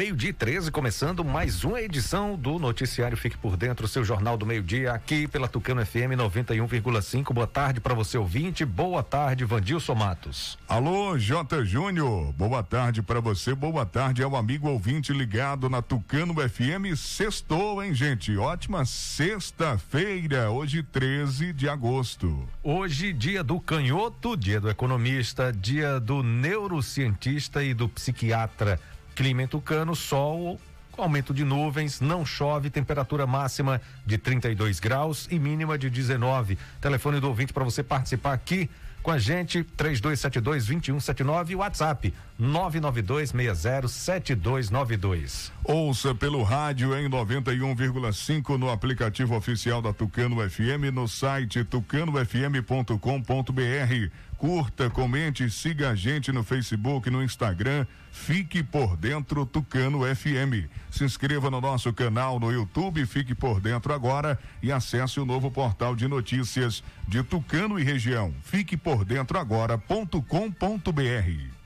Meio-dia 13, começando mais uma edição do Noticiário Fique por Dentro, seu jornal do meio-dia, aqui pela Tucano FM 91,5. Boa tarde para você, ouvinte. Boa tarde, Vandilson Matos. Alô, J. Júnior. Boa tarde para você. Boa tarde ao amigo ouvinte ligado na Tucano FM. Sextou, hein, gente? Ótima sexta-feira, hoje 13 de agosto. Hoje, dia do canhoto, dia do economista, dia do neurocientista e do psiquiatra. Clima em Tucano, sol, aumento de nuvens, não chove, temperatura máxima de 32 graus e mínima de 19. Telefone do ouvinte para você participar aqui com a gente, 3272-2179 e WhatsApp 992607292. Ouça pelo rádio em 91,5 no aplicativo oficial da Tucano FM, no site tucanofm.com.br. Curta, comente, siga a gente no Facebook, no Instagram. Fique por dentro Tucano FM. Se inscreva no nosso canal no YouTube, fique por dentro agora e acesse o novo portal de notícias de Tucano e região. Fique por dentro agora.com.br.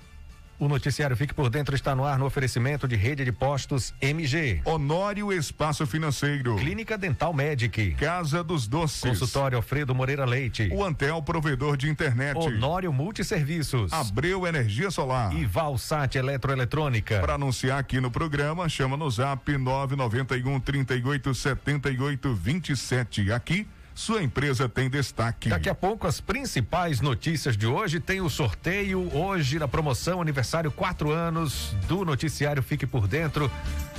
O noticiário Fique por Dentro está no ar no oferecimento de rede de postos MG. Honório Espaço Financeiro. Clínica Dental Medic. Casa dos Doces. Consultório Alfredo Moreira Leite. O Antel Provedor de Internet. Honório Multisserviços. Abreu Energia Solar. E Valsat Eletroeletrônica. Para anunciar aqui no programa, chama no zap 991 38 78 27. Aqui sua empresa tem destaque. Daqui a pouco as principais notícias de hoje tem o sorteio hoje na promoção aniversário quatro anos do noticiário Fique por Dentro,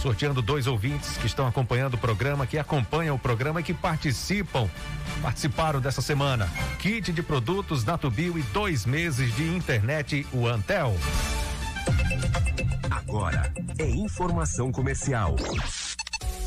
sorteando dois ouvintes que estão acompanhando o programa, que acompanham o programa e que participam, participaram dessa semana. Kit de produtos Natubio e dois meses de internet o Antel. Agora é informação comercial.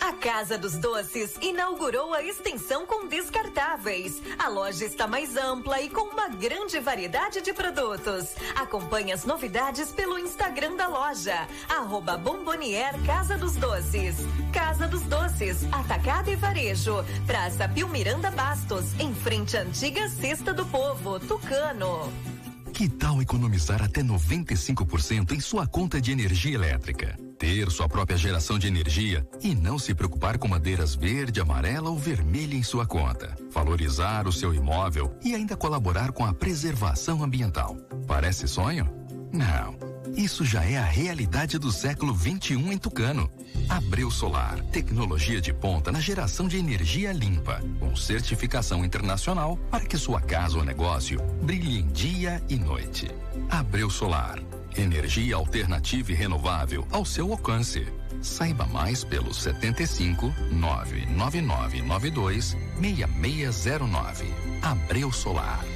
A Casa dos Doces inaugurou a extensão com descartáveis. A loja está mais ampla e com uma grande variedade de produtos. Acompanhe as novidades pelo Instagram da loja, arroba Bombonier Casa dos Doces. Casa dos Doces, Atacado e Varejo, Praça Pio Miranda Bastos, em frente à antiga Cesta do Povo, Tucano. Que tal economizar até 95% em sua conta de energia elétrica? Ter sua própria geração de energia e não se preocupar com madeiras verde, amarela ou vermelha em sua conta. Valorizar o seu imóvel e ainda colaborar com a preservação ambiental. Parece sonho? Não. Isso já é a realidade do século 21 em Tucano. Abreu Solar, tecnologia de ponta na geração de energia limpa, com certificação internacional para que sua casa ou negócio brilhe em dia e noite. Abreu Solar, energia alternativa e renovável ao seu alcance. Saiba mais pelo 75 99992 6609. Abreu Solar.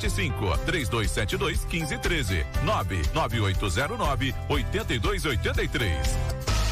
75 3272 1513 99809 8283.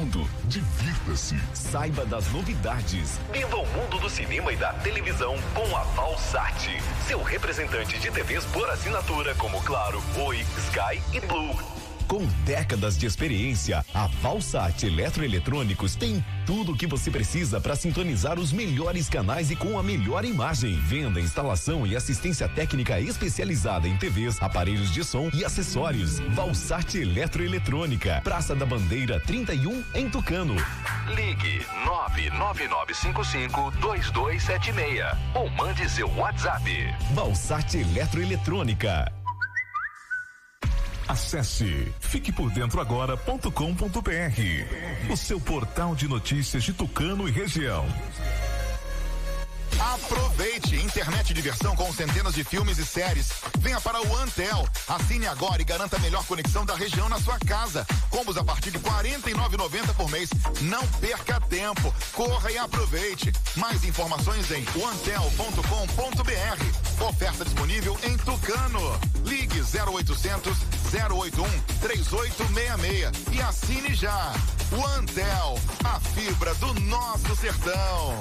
mundo. Divirta-se. Saiba das novidades. Viva o mundo do cinema e da televisão com a Valsat. Seu representante de TVs por assinatura como Claro, Oi, Sky e Blue. Com décadas de experiência, a Valsat Eletroeletrônicos tem tudo o que você precisa para sintonizar os melhores canais e com a melhor imagem. Venda, instalação e assistência técnica especializada em TVs, aparelhos de som e acessórios. Valsat Eletroeletrônica, Praça da Bandeira 31, em Tucano. Ligue 99955 2276 ou mande seu WhatsApp. Valsat Eletroeletrônica. Acesse fiquepordentroagora.com.br, o seu portal de notícias de Tucano e região. Aproveite internet de diversão com centenas de filmes e séries. Venha para o Antel. Assine agora e garanta a melhor conexão da região na sua casa. Combos a partir de R$ 49,90 por mês. Não perca tempo. Corra e aproveite. Mais informações em antel.com.br. Oferta disponível em Tucano. Ligue 0800 081 3866 e assine já. O Antel, a fibra do nosso sertão.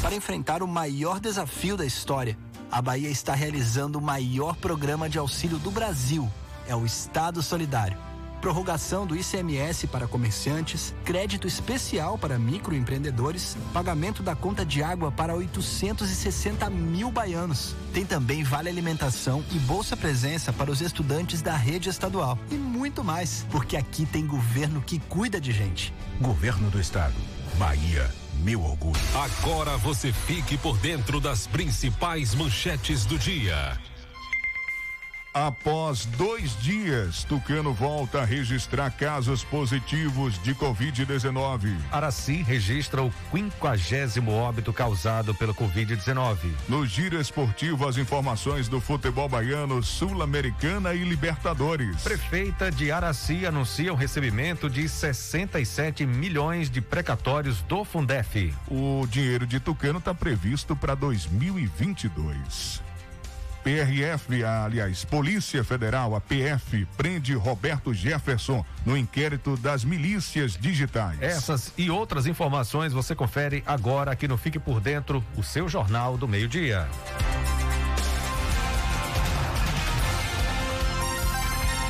Para enfrentar o maior desafio da história, a Bahia está realizando o maior programa de auxílio do Brasil. É o Estado Solidário. Prorrogação do ICMS para comerciantes, crédito especial para microempreendedores, pagamento da conta de água para 860 mil baianos. Tem também vale alimentação e bolsa presença para os estudantes da rede estadual. E muito mais, porque aqui tem governo que cuida de gente. Governo do Estado. Bahia meu orgulho. Agora você fique por dentro das principais manchetes do dia. Após dois dias, Tucano volta a registrar casos positivos de Covid-19. Araci registra o quinquagésimo óbito causado pelo Covid-19. No giro esportivo, as informações do futebol baiano, Sul-Americana e Libertadores. Prefeita de Araci anuncia o recebimento de 67 milhões de precatórios do Fundef. O dinheiro de Tucano está previsto para 2022. PRF, aliás, Polícia Federal, a PF, prende Roberto Jefferson no inquérito das milícias digitais. Essas e outras informações você confere agora aqui no Fique por Dentro, o seu jornal do meio-dia.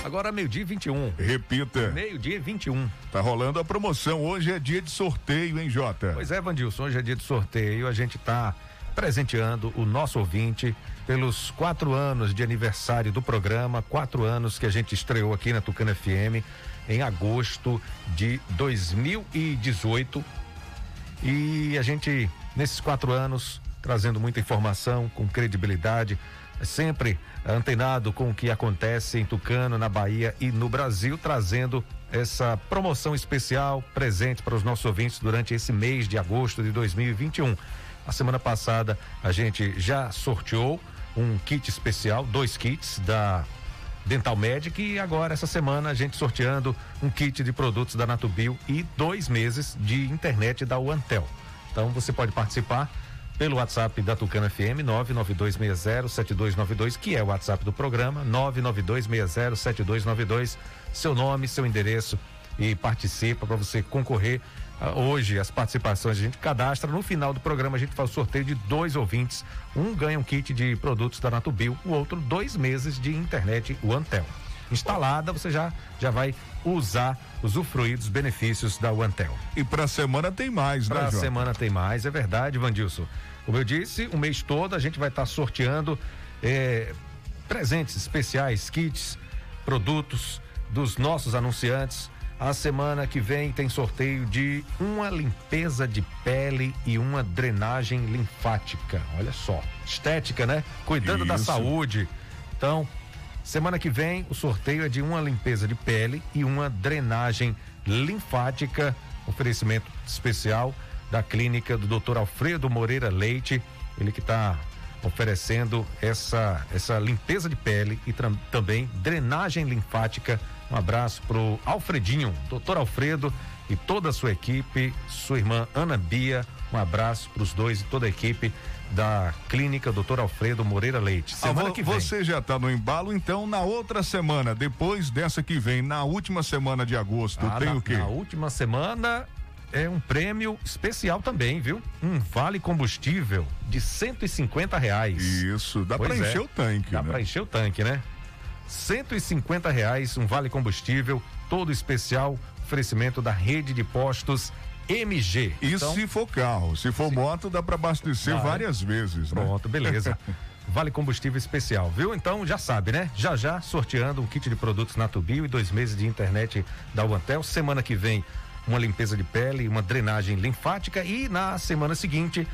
Agora meio-dia 21. Repita. Meio-dia 21. Tá rolando a promoção. Hoje é dia de sorteio, hein, Jota? Pois é, Vandilson, hoje é dia de sorteio. A gente tá presenteando o nosso ouvinte pelos quatro anos de aniversário do programa, quatro anos que a gente estreou aqui na Tucana FM em agosto de 2018. E a gente, nesses quatro anos, trazendo muita informação, com credibilidade, sempre antenado com o que acontece em Tucano, na Bahia e no Brasil, trazendo essa promoção especial presente para os nossos ouvintes durante esse mês de agosto de 2021. A semana passada a gente já sorteou um kit especial, dois kits da Dental Medic e agora essa semana a gente sorteando um kit de produtos da Natubio e dois meses de internet da Uantel. Então você pode participar pelo WhatsApp da Tucana FM 992607292, que é o WhatsApp do programa 992607292, seu nome, seu endereço e participa para você concorrer. Ah, hoje as participações a gente cadastra, no final do programa a gente faz o sorteio de dois ouvintes, um ganha um kit de produtos da Natubio, o outro dois meses de internet OneTel. Instalada, você já já vai usar, usufruir dos benefícios da OneTel. E para a semana tem mais, né, Pra Jota? semana tem mais, é verdade, Vandilson. Como eu disse, o mês todo a gente vai estar sorteando eh, presentes especiais, kits, produtos dos nossos anunciantes. A semana que vem tem sorteio de uma limpeza de pele e uma drenagem linfática. Olha só, estética, né? Cuidando da Isso. saúde. Então, semana que vem o sorteio é de uma limpeza de pele e uma drenagem linfática. Oferecimento especial da clínica do Dr. Alfredo Moreira Leite. Ele que está oferecendo essa, essa limpeza de pele e também drenagem linfática. Um abraço pro Alfredinho, doutor Alfredo e toda a sua equipe, sua irmã Ana Bia. Um abraço para os dois e toda a equipe da clínica Dr. Alfredo Moreira Leite. Ah, Semana vo- que vem. Você já está no embalo, então na outra semana, depois dessa que vem, na última semana de agosto, Ah, tem na, o quê? Na última semana é um prêmio especial também, viu? Um vale combustível de 150 reais. Isso, dá pra Pois encher é. o tanque, Dá né? pra encher o tanque, né? 150 reais, um vale combustível, todo especial, oferecimento da rede de postos MG. E Então, se for carro, se for moto, dá para abastecer Vai. várias vezes, né? Pronto, beleza. Vale combustível especial, viu? Então já sabe, né? Já já sorteando um kit de produtos Natubio e dois meses de internet da Uantel. Semana que vem, uma limpeza de pele, uma drenagem linfática e na semana seguinte,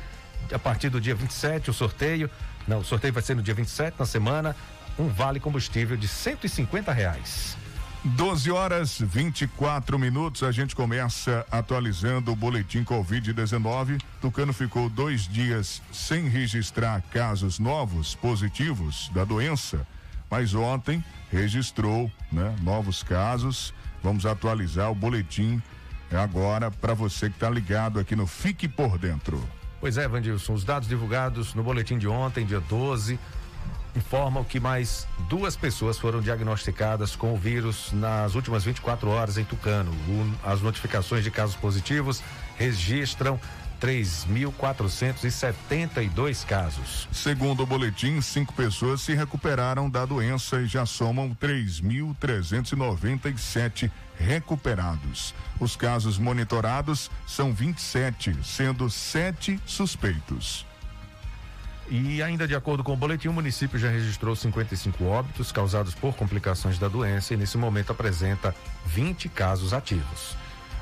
a partir do dia 27, o sorteio. Não, o sorteio vai ser no dia 27, na semana, um vale combustível de 150 reais. 12 horas 24 minutos, a gente começa atualizando o boletim Covid-19. Tucano ficou dois dias sem registrar casos novos positivos da doença, mas ontem registrou né, novos casos. Vamos atualizar o boletim agora para você que está ligado aqui no Fique por Dentro. Pois é, Vandilson, os dados divulgados no boletim de ontem, dia 12, informam que mais duas pessoas foram diagnosticadas com o vírus nas últimas 24 horas em Tucano. As notificações de casos positivos registram 3.472 casos. Segundo o boletim, cinco pessoas se recuperaram da doença e já somam 3.397 recuperados. Os casos monitorados são 27, sendo sete suspeitos. E ainda de acordo com o boletim, o município já registrou 55 óbitos causados por complicações da doença e nesse momento apresenta 20 casos ativos.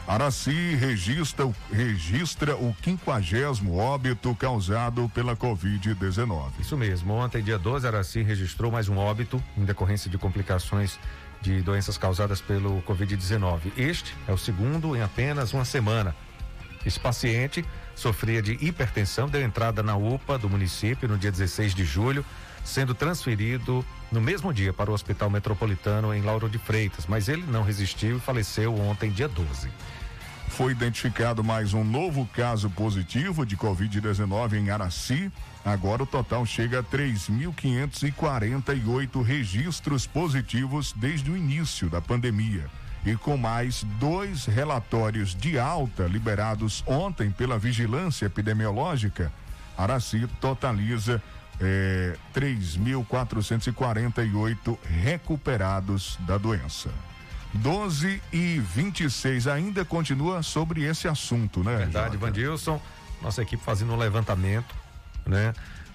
Araci registra, o- registra o quinquagésimo óbito causado pela Covid-19. Isso mesmo. Ontem, dia 12, Araci registrou mais um óbito em decorrência de complicações de doenças causadas pelo Covid-19. Este é o segundo em apenas uma semana. Esse paciente sofria de hipertensão, deu entrada na UPA do município no dia 16 de julho, sendo transferido no mesmo dia para o Hospital Metropolitano em Lauro de Freitas, mas ele não resistiu e faleceu ontem, dia 12. Foi identificado mais um novo caso positivo de Covid-19 em Araci. Agora o total chega a 3.548 registros positivos desde o início da pandemia. E com mais dois relatórios de alta liberados ontem pela Vigilância Epidemiológica, Araci totaliza eh, 3.448 recuperados da doença. 12 e 26 ainda continua sobre esse assunto, né? Verdade? Vandilson. Nossa equipe fazendo um levantamento, né?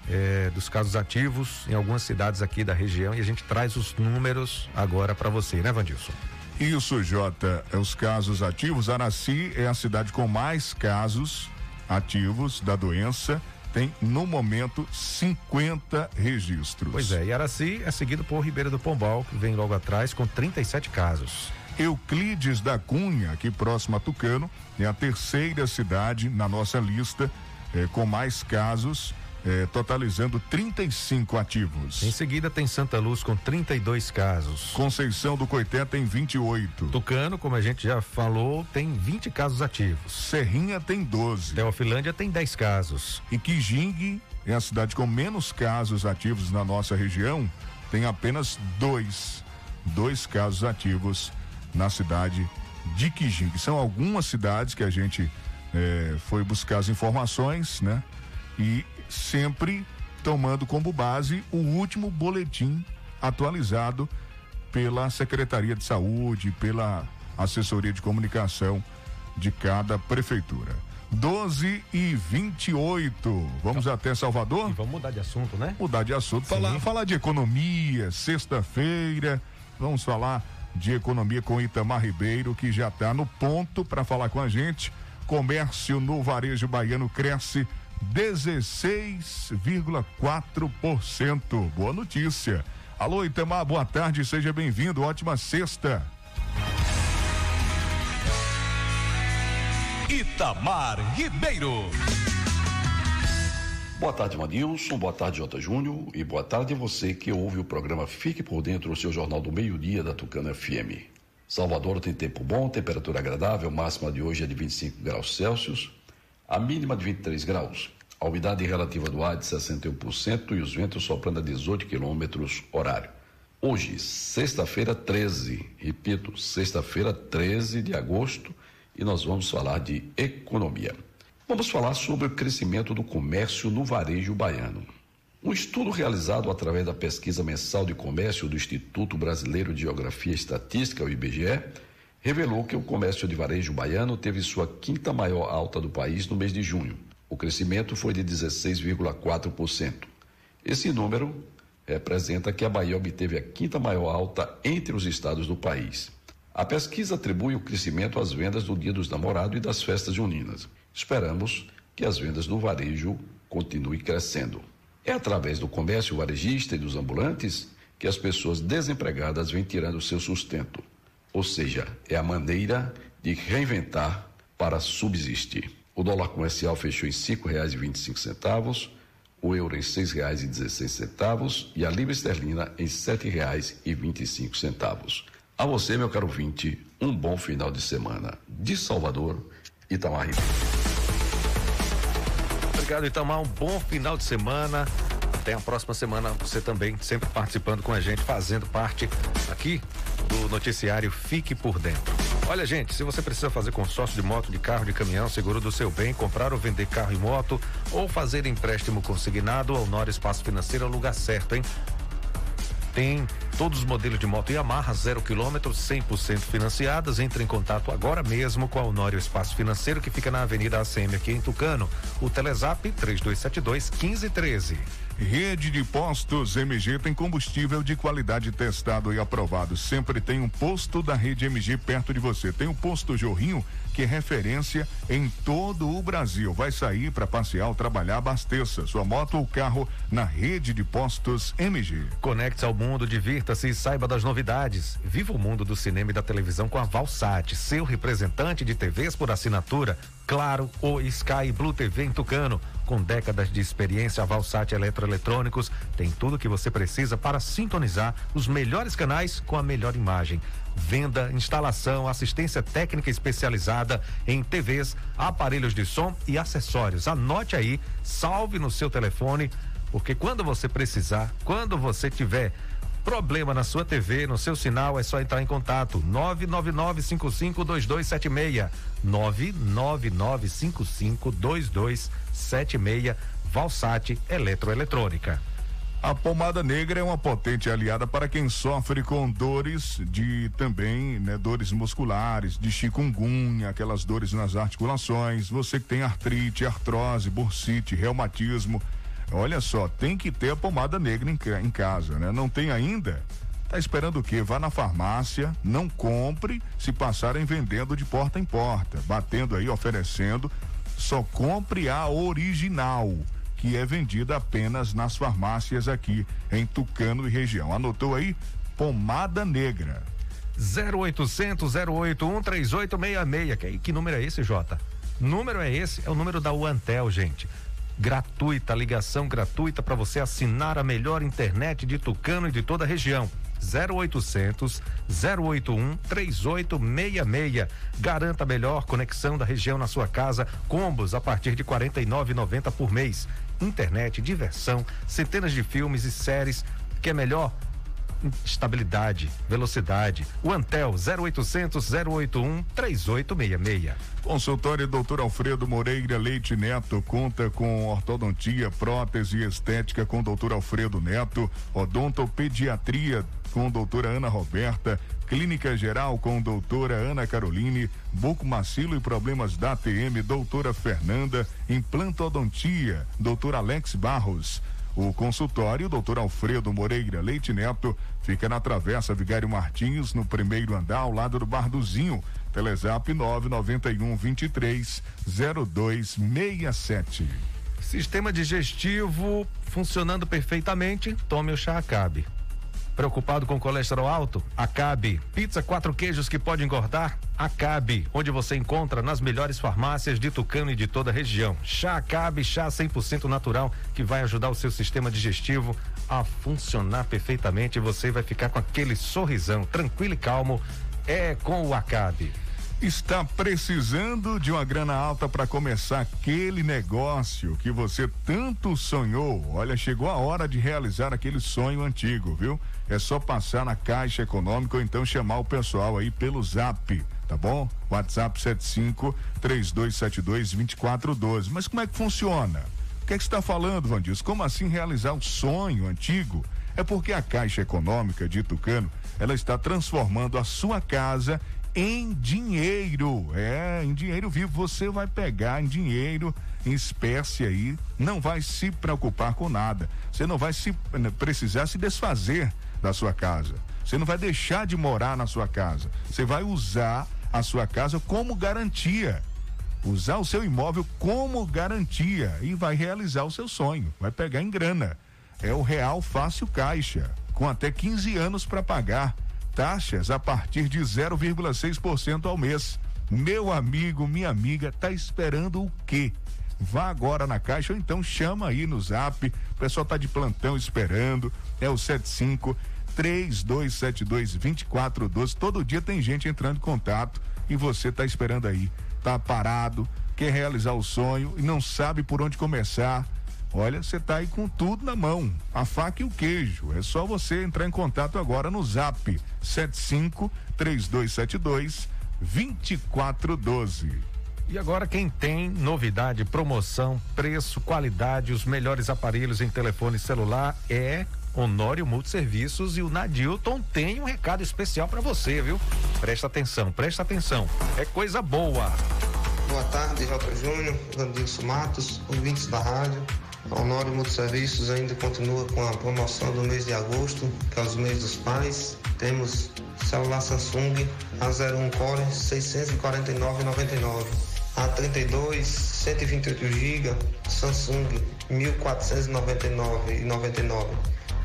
eh, dos casos ativos em algumas cidades aqui da região e a gente traz os números agora para você, né, Vandilson? Isso, Jota. É os casos ativos. Araci é a cidade com mais casos ativos da doença. Tem, no momento, 50 registros. Pois é, e Araci é seguido por Ribeira do Pombal, que vem logo atrás com 37 casos. Euclides da Cunha, aqui próximo a Tucano, é a terceira cidade na nossa lista eh, com mais casos eh, totalizando 35 ativos. Em seguida tem Santa Luz com 32 casos. Conceição do Coité tem 28. Tucano, como a gente já falou, tem 20 casos ativos. Serrinha tem 12. Teofilândia tem 10 casos. E Quijingue é a cidade com menos casos ativos na nossa região, tem apenas dois, dois casos ativos na cidade de Quijingue. São algumas cidades que a gente eh, foi buscar as informações, né? E sempre tomando como base o último boletim atualizado pela Secretaria de Saúde, pela assessoria de comunicação de cada prefeitura. 12 e 28. Vamos até Salvador? E vamos mudar de assunto, né? Mudar de assunto. Falar, falar de economia, sexta-feira. Vamos falar de economia com Itamar Ribeiro, que já está no ponto para falar com a gente. Comércio no varejo baiano cresce 16,4%. Boa notícia. Alô, Itamar, boa tarde, seja bem-vindo. Ótima sexta. Itamar Ribeiro. Boa tarde, Manilson. Boa tarde, Jota Júnior. E boa tarde a você que ouve o programa Fique por Dentro, o seu jornal do meio-dia da Tucana FM. Salvador tem tempo bom, temperatura agradável, máxima de hoje é de 25 graus Celsius, a mínima de 23 graus. A umidade relativa do ar de 61% e os ventos soprando a 18 quilômetros horário. Hoje, sexta-feira 13, repito, sexta-feira 13 de agosto, e nós vamos falar de economia. Vamos falar sobre o crescimento do comércio no varejo baiano. Um estudo realizado através da pesquisa mensal de comércio do Instituto Brasileiro de Geografia e Estatística, o IBGE, revelou que o comércio de varejo baiano teve sua quinta maior alta do país no mês de junho. O crescimento foi de 16,4%. Esse número representa que a Bahia obteve a quinta maior alta entre os estados do país. A pesquisa atribui o crescimento às vendas do Dia dos Namorados e das festas juninas. Esperamos que as vendas no varejo continuem crescendo. É através do comércio varejista e dos ambulantes que as pessoas desempregadas vêm tirando seu sustento. Ou seja, é a maneira de reinventar para subsistir. O dólar comercial fechou em R$ 5,25, o euro em R$ 6,16 e a libra esterlina em R$ 7,25. A você, meu caro vinte, um bom final de semana. De Salvador, Itamar. Obrigado, Itamar. Um bom final de semana. Até a próxima semana. Você também sempre participando com a gente, fazendo parte aqui do noticiário Fique por Dentro. Olha, gente, se você precisa fazer consórcio de moto, de carro, de caminhão, seguro do seu bem, comprar ou vender carro e moto, ou fazer empréstimo consignado, ao Nora Espaço Financeiro é o lugar certo, hein? tem todos os modelos de moto Yamaha, zero quilômetro, 100% financiadas. Entre em contato agora mesmo com a Honório Espaço Financeiro, que fica na Avenida ACM aqui em Tucano. O Telezap 3272 1513. Rede de Postos MG tem combustível de qualidade testado e aprovado. Sempre tem um posto da Rede MG perto de você. Tem o posto Jorrinho, que é referência em todo o Brasil. Vai sair para passear ou trabalhar, abasteça sua moto ou carro na Rede de Postos MG. Conecte-se ao mundo, divirta-se e saiba das novidades. Viva o mundo do cinema e da televisão com a Valsat, seu representante de TVs por assinatura. Claro, o Sky Blue TV em Tucano. Com décadas de experiência, a Valsat Eletroeletrônicos tem tudo que você precisa para sintonizar os melhores canais com a melhor imagem. Venda, instalação, assistência técnica especializada em TVs, aparelhos de som e acessórios. Anote aí, salve no seu telefone, porque quando você precisar, quando você tiver Problema na sua TV, no seu sinal, é só entrar em contato. 999552276. 999552276. Valsat Eletroeletrônica. A pomada negra é uma potente aliada para quem sofre com dores de também, né, dores musculares, de chikungunya, aquelas dores nas articulações. Você que tem artrite, artrose, bursite, reumatismo. Olha só, tem que ter a pomada negra em, em casa, né? Não tem ainda? Tá esperando o quê? Vá na farmácia, não compre se passarem vendendo de porta em porta, batendo aí, oferecendo. Só compre a original que é vendida apenas nas farmácias aqui em Tucano e região. Anotou aí? Pomada negra. 0800 081 3866. Que, que número é esse, Jota? Número é esse? É o número da Uantel, gente. Gratuita, ligação gratuita para você assinar a melhor internet de Tucano e de toda a região. 0800 081 3866. Garanta a melhor conexão da região na sua casa. Combos a partir de R$ 49,90 por mês. Internet, diversão, centenas de filmes e séries. Que é melhor? Estabilidade, velocidade. O Antel 0800 081 3866. Consultório Doutor Alfredo Moreira Leite Neto conta com ortodontia, prótese e estética com Doutor Alfredo Neto, odontopediatria com doutora Ana Roberta, Clínica Geral com doutora Ana Caroline, Buco Macilo e Problemas da ATM, doutora Fernanda, Implantodontia, doutor Alex Barros. O consultório, doutor Alfredo Moreira Leite Neto, fica na Travessa Vigário Martins, no primeiro andar, ao lado do Barduzinho. Telezap 991 23 0267. Sistema digestivo funcionando perfeitamente, tome o chá Acabe. Preocupado com colesterol alto? Acabe. Pizza quatro queijos que pode engordar? Acabe. Onde você encontra nas melhores farmácias de Tucano e de toda a região. Chá Acabe, chá 100% natural que vai ajudar o seu sistema digestivo a funcionar perfeitamente e você vai ficar com aquele sorrisão tranquilo e calmo. É com o Acabe. Está precisando de uma grana alta para começar aquele negócio que você tanto sonhou? Olha, chegou a hora de realizar aquele sonho antigo, viu? É só passar na Caixa Econômica ou então chamar o pessoal aí pelo Zap, tá bom? WhatsApp 75 3272 2412. Mas como é que funciona? O que é que está falando, Vandis? Como assim realizar um sonho antigo? É porque a Caixa Econômica de Tucano, ela está transformando a sua casa em dinheiro. É, em dinheiro vivo. Você vai pegar em dinheiro, em espécie aí, não vai se preocupar com nada. Você não vai se né, precisar se desfazer da sua casa. Você não vai deixar de morar na sua casa. Você vai usar a sua casa como garantia. Usar o seu imóvel como garantia e vai realizar o seu sonho. Vai pegar em grana. É o Real Fácil Caixa, com até 15 anos para pagar taxas a partir de 0,6% ao mês. Meu amigo, minha amiga, tá esperando o quê? Vá agora na caixa ou então chama aí no zap. O pessoal tá de plantão esperando. É o 75 3272 2412. Todo dia tem gente entrando em contato e você tá esperando aí. Tá parado, quer realizar o sonho e não sabe por onde começar Olha, você está aí com tudo na mão, a faca e o queijo. É só você entrar em contato agora no Zap 75 3272 2412. E agora quem tem novidade, promoção, preço, qualidade, os melhores aparelhos em telefone celular é Honório Multiserviços e o Nadilton tem um recado especial para você, viu? Presta atenção, presta atenção. É coisa boa. Boa tarde, Jota Júnior, Vandilson Matos, ouvintes da rádio. Honório Multiserviços ainda continua com a promoção do mês de agosto, que é os mês dos pais. Temos celular Samsung A01 Core 649,99. A32 128 GB Samsung 1499,99.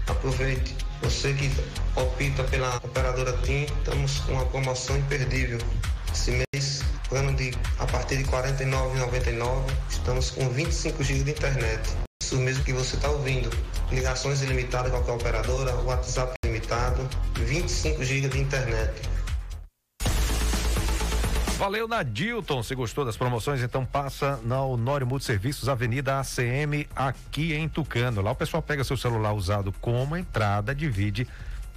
Aproveite. Você que opta pela operadora TIM, estamos com uma promoção imperdível. Esse mês, plano de a partir de R$ 49,99, estamos com 25 GB de internet isso mesmo que você está ouvindo. Ligações ilimitadas com qualquer operadora, WhatsApp limitado, 25 GB de internet. Valeu, Nadilton. Se gostou das promoções, então passa na Honório Multiserviços, Avenida ACM, aqui em Tucano. Lá o pessoal pega seu celular usado como entrada, divide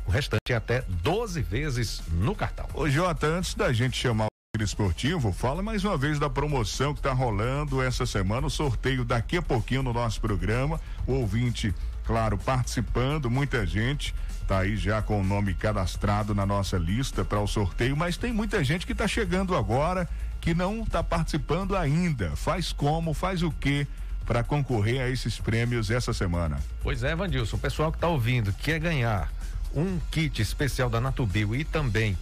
o restante até 12 vezes no cartão. Ô, Jota, antes da gente chamar Esportivo, fala mais uma vez da promoção que está rolando essa semana, o sorteio daqui a pouquinho no nosso programa, o ouvinte, claro, participando, muita gente tá aí já com o nome cadastrado na nossa lista para o sorteio, mas tem muita gente que está chegando agora que não está participando ainda. Faz como, faz o quê? para concorrer a esses prêmios essa semana. Pois é, Vandilson, o pessoal que está ouvindo quer ganhar um kit especial da Natubio e também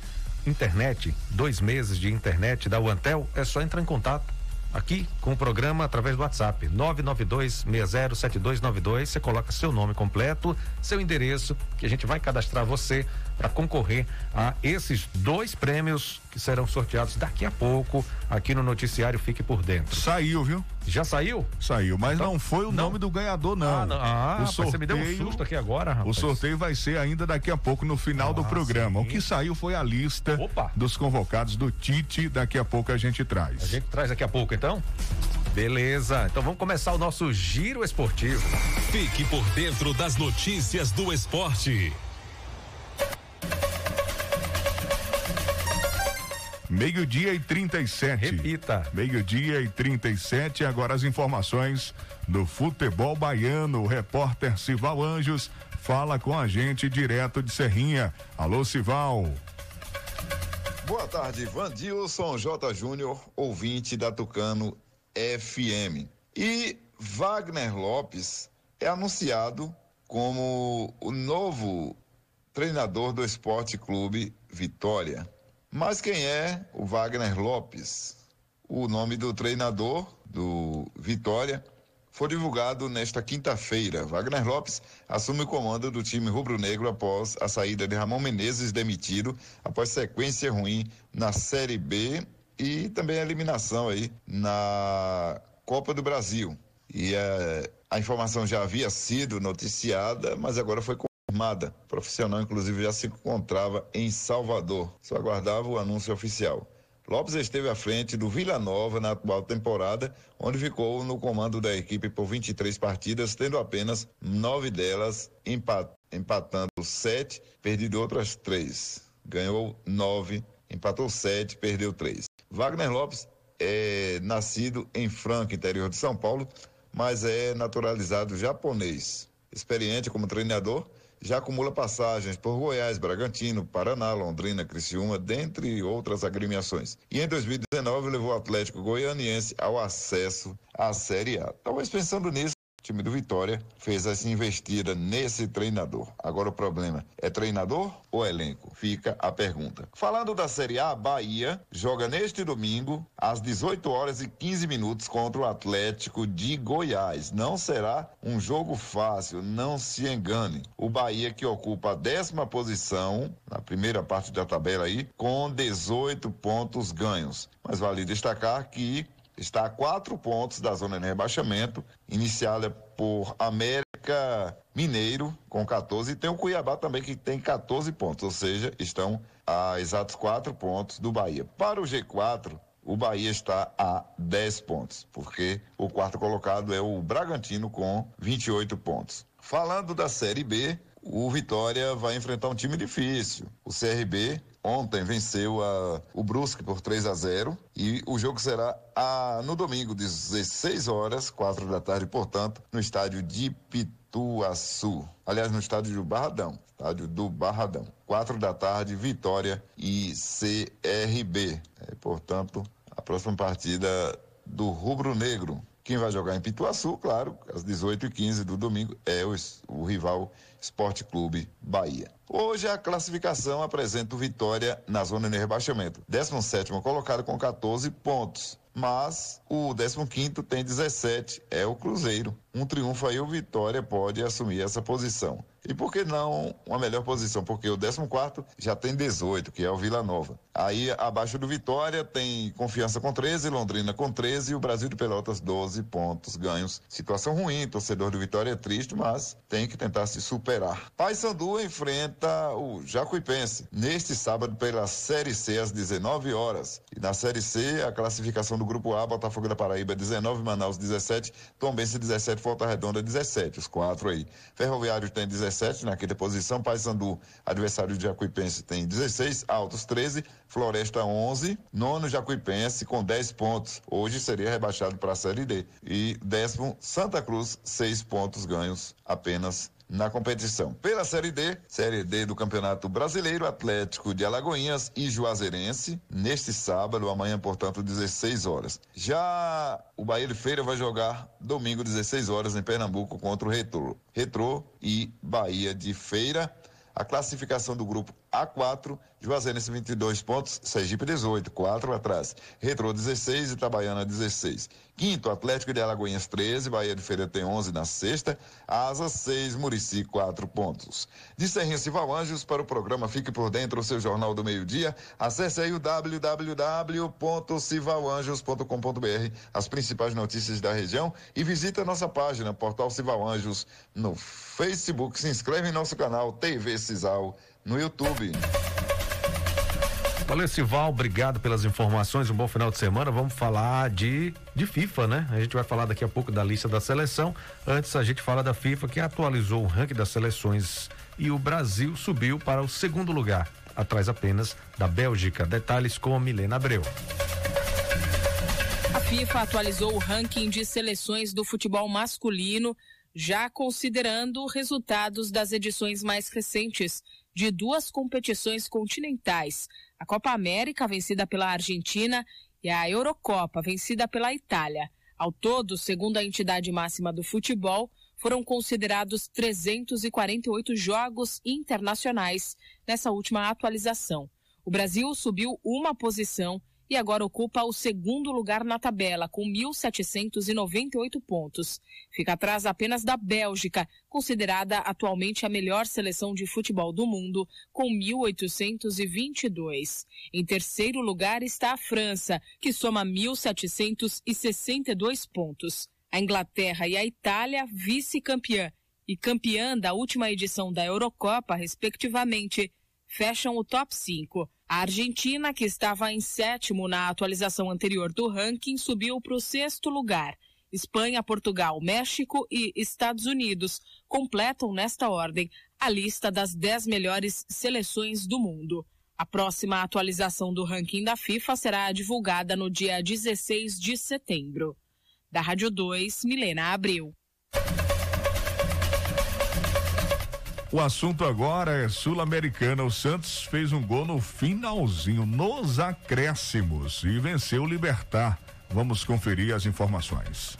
internet, dois meses de internet da Uantel, é só entrar em contato aqui com o programa através do WhatsApp 992607292. Você coloca seu nome completo, seu endereço, que a gente vai cadastrar você para concorrer a esses dois prêmios que serão sorteados daqui a pouco aqui no noticiário Fique por Dentro. Saiu, viu? Já saiu? Saiu, mas Então- não foi o nome do ganhador, não. Ah, não. Ah, o rapaz, você me deu um susto aqui agora, rapaz. O sorteio vai ser ainda daqui a pouco no final do Ah, programa. sim. O que saiu foi a lista dos convocados do Tite. Daqui a pouco a gente traz. A gente traz daqui a pouco, então? Beleza. Então vamos começar o nosso giro esportivo. Fique por dentro das notícias do esporte. Meio-dia e 37. Repita. Meio-dia e 37. Agora as informações do futebol baiano. O repórter Sival Anjos fala com a gente direto de Serrinha. Alô, Sival. Boa tarde, Vandilson J. Júnior, ouvinte da Tucano FM. E Wagner Lopes é anunciado como o novo treinador do Esporte Clube Vitória. Mas quem é o Wagner Lopes? O nome do treinador do Vitória foi divulgado nesta quinta-feira. Wagner Lopes assume o comando do time rubro-negro após a saída de Ramon Menezes, demitido após sequência ruim na Série B e também a eliminação aí na Copa do Brasil. E eh, a informação já havia sido noticiada, mas agora foi O profissional, inclusive, já se encontrava em Salvador. Só aguardava o anúncio oficial. Lopes esteve à frente do Vila Nova na atual temporada, onde ficou no comando da equipe por 23 partidas, tendo apenas nove delas empat empatando sete, perdido outras três. Ganhou nove, empatou sete, perdeu três. Wagner Lopes é nascido em Franca, interior de São Paulo, mas é naturalizado japonês. Experiente como treinador, já acumula passagens por Goiás, Bragantino, Paraná, Londrina, Criciúma, dentre outras agremiações. E em 2019 levou o Atlético Goianiense ao acesso à Série A. Talvez pensando nisso, o time do Vitória fez essa investida nesse treinador. Agora o problema é treinador ou elenco? Fica a pergunta. Falando da Série A, Bahia joga neste domingo às 18 horas e 15 minutos contra o Atlético de Goiás. Não será um jogo fácil, não se engane. O Bahia que ocupa a décima posição na primeira parte da tabela aí com 18 pontos ganhos. Mas vale destacar que está a quatro pontos da zona de rebaixamento, iniciada por América Mineiro com 14 e tem o Cuiabá também que tem 14 pontos, ou seja, estão a exatos quatro pontos do Bahia. Para o G4, o Bahia está a 10 pontos, porque o quarto colocado é o Bragantino com 28 pontos. Falando da Série B, o Vitória vai enfrentar um time difícil. O CRB ontem venceu a, o Brusque por 3 a 0 e o jogo será a, no domingo, 16 horas, 4 da tarde, portanto, no estádio de Pituaçu. Aliás, no estádio do Barradão. Estádio do Barradão. 4 da tarde, Vitória e CRB. É, portanto, a próxima partida do Rubro Negro. Quem vai jogar em Pituaçu, claro, às 18h15 do domingo, é o, o rival Esporte Clube Bahia. Hoje a classificação apresenta o Vitória na zona de rebaixamento. 17 colocado com 14 pontos. Mas o 15 tem 17, é o Cruzeiro. Um triunfo aí, o Vitória pode assumir essa posição. E por que não uma melhor posição? Porque o 14 já tem 18, que é o Vila Nova. Aí abaixo do Vitória tem Confiança com 13, Londrina com 13 e o Brasil de Pelotas 12 pontos ganhos. Situação ruim, torcedor do Vitória é triste, mas tem que tentar se superar. Paysandu enfrenta o Jacuipense neste sábado pela Série C às 19 horas. E na Série C, a classificação do grupo A, Botafogo da Paraíba 19, Manaus 17, Tombense 17, Volta Redonda 17, os quatro aí. Ferroviário tem 17 na quinta posição, Paysandu, adversário de Jacuipense tem 16, Altos 13, Floresta 11, nono Jacuipense com 10 pontos. Hoje seria rebaixado para a Série D. E décimo Santa Cruz, 6 pontos ganhos apenas na competição. Pela Série D, Série D do Campeonato Brasileiro, Atlético de Alagoinhas e Juazeirense, neste sábado, amanhã, portanto, 16 horas. Já o Bahia de Feira vai jogar domingo, 16 horas, em Pernambuco, contra o Retrô. Retrô e Bahia de Feira. A classificação do grupo A4, Juazeirense 22 pontos, Sergipe 18, 4 atrás. Retro 16, Itabaiana 16. Quinto, Atlético de Alagoinhas 13, Bahia de Feira tem 11 na sexta. Asa 6, Murici 4 pontos. De Serrinha Cival Anjos para o programa Fique por Dentro, o seu jornal do meio-dia. Acesse aí o www.civalanjos.com.br, as principais notícias da região e visite a nossa página, Portal Cival Anjos, no Facebook. Se inscreve em nosso canal TV Cisal no YouTube. Valeu, Sival, obrigado pelas informações, um bom final de semana. Vamos falar de, de FIFA, né? A gente vai falar daqui a pouco da lista da seleção. Antes, a gente fala da FIFA, que atualizou o ranking das seleções e o Brasil subiu para o segundo lugar, atrás apenas da Bélgica. Detalhes com Milena Abreu. A FIFA atualizou o ranking de seleções do futebol masculino, já considerando resultados das edições mais recentes de duas competições continentais a Copa América, vencida pela Argentina, e a Eurocopa, vencida pela Itália. Ao todo, segundo a entidade máxima do futebol, foram considerados 348 jogos internacionais nessa última atualização. O Brasil subiu uma posição e agora ocupa o segundo lugar na tabela, com 1.798 pontos. Fica atrás apenas da Bélgica, considerada atualmente a melhor seleção de futebol do mundo, com 1.822. Em terceiro lugar está a França, que soma 1.762 pontos. A Inglaterra e a Itália, vice-campeã e campeã da última edição da Eurocopa, respectivamente, fecham o top 5. A Argentina, que estava em sétimo na atualização anterior do ranking, subiu para o sexto lugar. Espanha, Portugal, México e Estados Unidos completam nesta ordem a lista das dez melhores seleções do mundo. A próxima atualização do ranking da FIFA será divulgada no dia 16 de setembro. Da Rádio 2, Milena Abreu. O assunto agora é Sul-Americana. O Santos fez um gol no finalzinho, nos acréscimos, e venceu o Libertar. Vamos conferir as informações.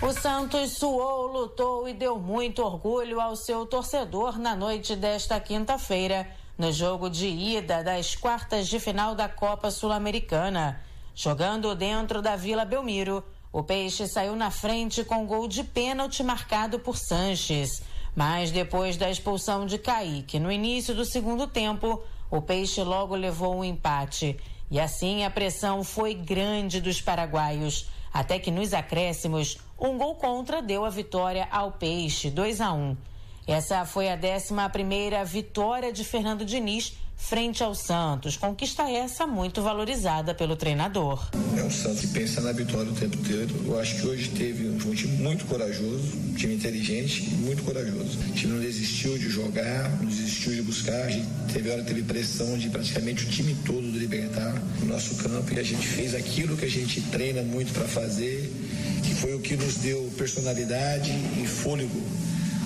O Santos suou, lutou e deu muito orgulho ao seu torcedor na noite desta quinta-feira, no jogo de ida das quartas de final da Copa Sul-Americana. Jogando dentro da Vila Belmiro, o Peixe saiu na frente com gol de pênalti marcado por Sanches. Mas depois da expulsão de Kaique no início do segundo tempo, o Peixe logo levou um empate. E assim a pressão foi grande dos paraguaios, até que nos acréscimos, um gol contra deu a vitória ao Peixe, 2 a 1. Essa foi a 11 primeira vitória de Fernando Diniz frente ao Santos. Conquista essa muito valorizada pelo treinador. É um Santos que pensa na vitória o tempo todo. Eu acho que hoje teve um time muito corajoso, um time inteligente e muito corajoso. O time não desistiu de jogar, não desistiu de buscar. A gente teve hora teve pressão de praticamente o time todo do Libertar no nosso campo e a gente fez aquilo que a gente treina muito para fazer, que foi o que nos deu personalidade e fôlego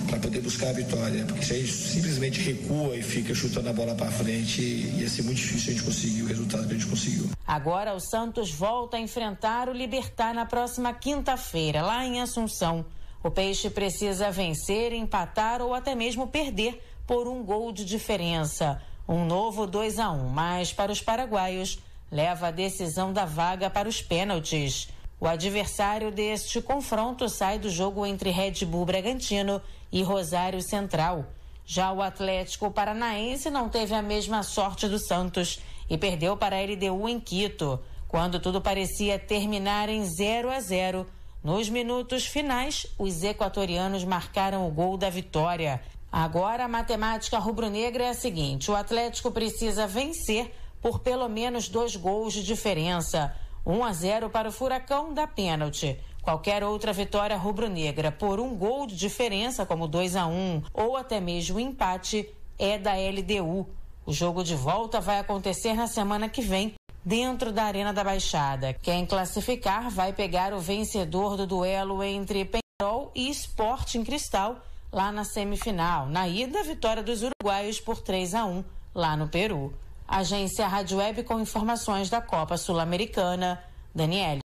para poder buscar a vitória. Porque se a gente simplesmente recua e fica chutando a bola para frente, ia ser muito difícil a gente conseguir o resultado que a gente conseguiu. Agora o Santos volta a enfrentar o Libertar na próxima quinta-feira, lá em Assunção. O Peixe precisa vencer, empatar ou até mesmo perder por um gol de diferença. Um novo 2 a 1 um, mas para os paraguaios leva a decisão da vaga para os pênaltis. O adversário deste confronto sai do jogo entre Red Bull Bragantino e Rosário Central. Já o Atlético Paranaense não teve a mesma sorte do Santos e perdeu para a LDU em Quito, quando tudo parecia terminar em 0 a 0. Nos minutos finais, os equatorianos marcaram o gol da vitória. Agora a matemática rubro-negra é a seguinte: o Atlético precisa vencer por pelo menos dois gols de diferença. 1 a 0 para o Furacão da pênalti. Qualquer outra vitória rubro-negra por um gol de diferença, como 2 a 1 ou até mesmo empate, é da LDU. O jogo de volta vai acontecer na semana que vem, dentro da Arena da Baixada. Quem classificar vai pegar o vencedor do duelo entre Penharol e Esporte em Cristal, lá na semifinal. Na ida, vitória dos uruguaios por 3 a 1 lá no Peru. Agência Rádio Web com informações da Copa Sul-Americana. Daniele.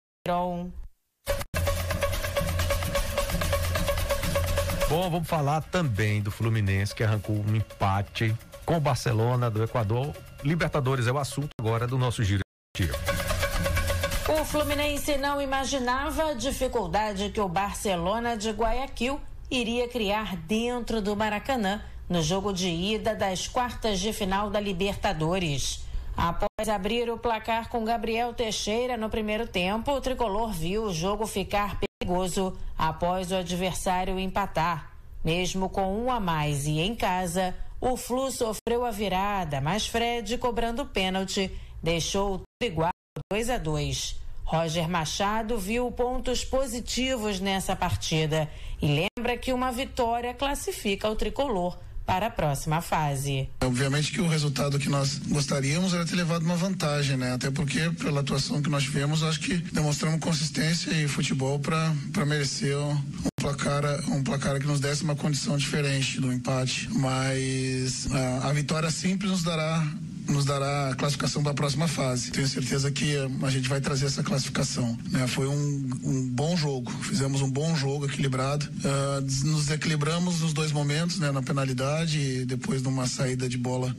Bom, vamos falar também do Fluminense que arrancou um empate com o Barcelona do Equador. Libertadores é o assunto agora do nosso giro. O Fluminense não imaginava a dificuldade que o Barcelona de Guayaquil iria criar dentro do Maracanã no jogo de ida das quartas de final da Libertadores. Após abrir o placar com Gabriel Teixeira no primeiro tempo, o tricolor viu o jogo ficar perigoso após o adversário empatar. Mesmo com um a mais e em casa, o Flu sofreu a virada, mas Fred, cobrando pênalti, deixou tudo igual 2 a 2. Roger Machado viu pontos positivos nessa partida e lembra que uma vitória classifica o tricolor para a próxima fase. Obviamente que o resultado que nós gostaríamos era ter levado uma vantagem, né? Até porque pela atuação que nós tivemos, acho que demonstramos consistência e futebol para merecer um, placar um placar que nos desse uma condição diferente do empate, mas a, a vitória simples nos dará nos dará a classificação para a próxima fase. Tenho certeza que a gente vai trazer essa classificação. Né? Foi um, um, bom jogo, fizemos um bom jogo equilibrado. Uh, nos equilibramos nos dois momentos, né? na penalidade e depois numa saída de bola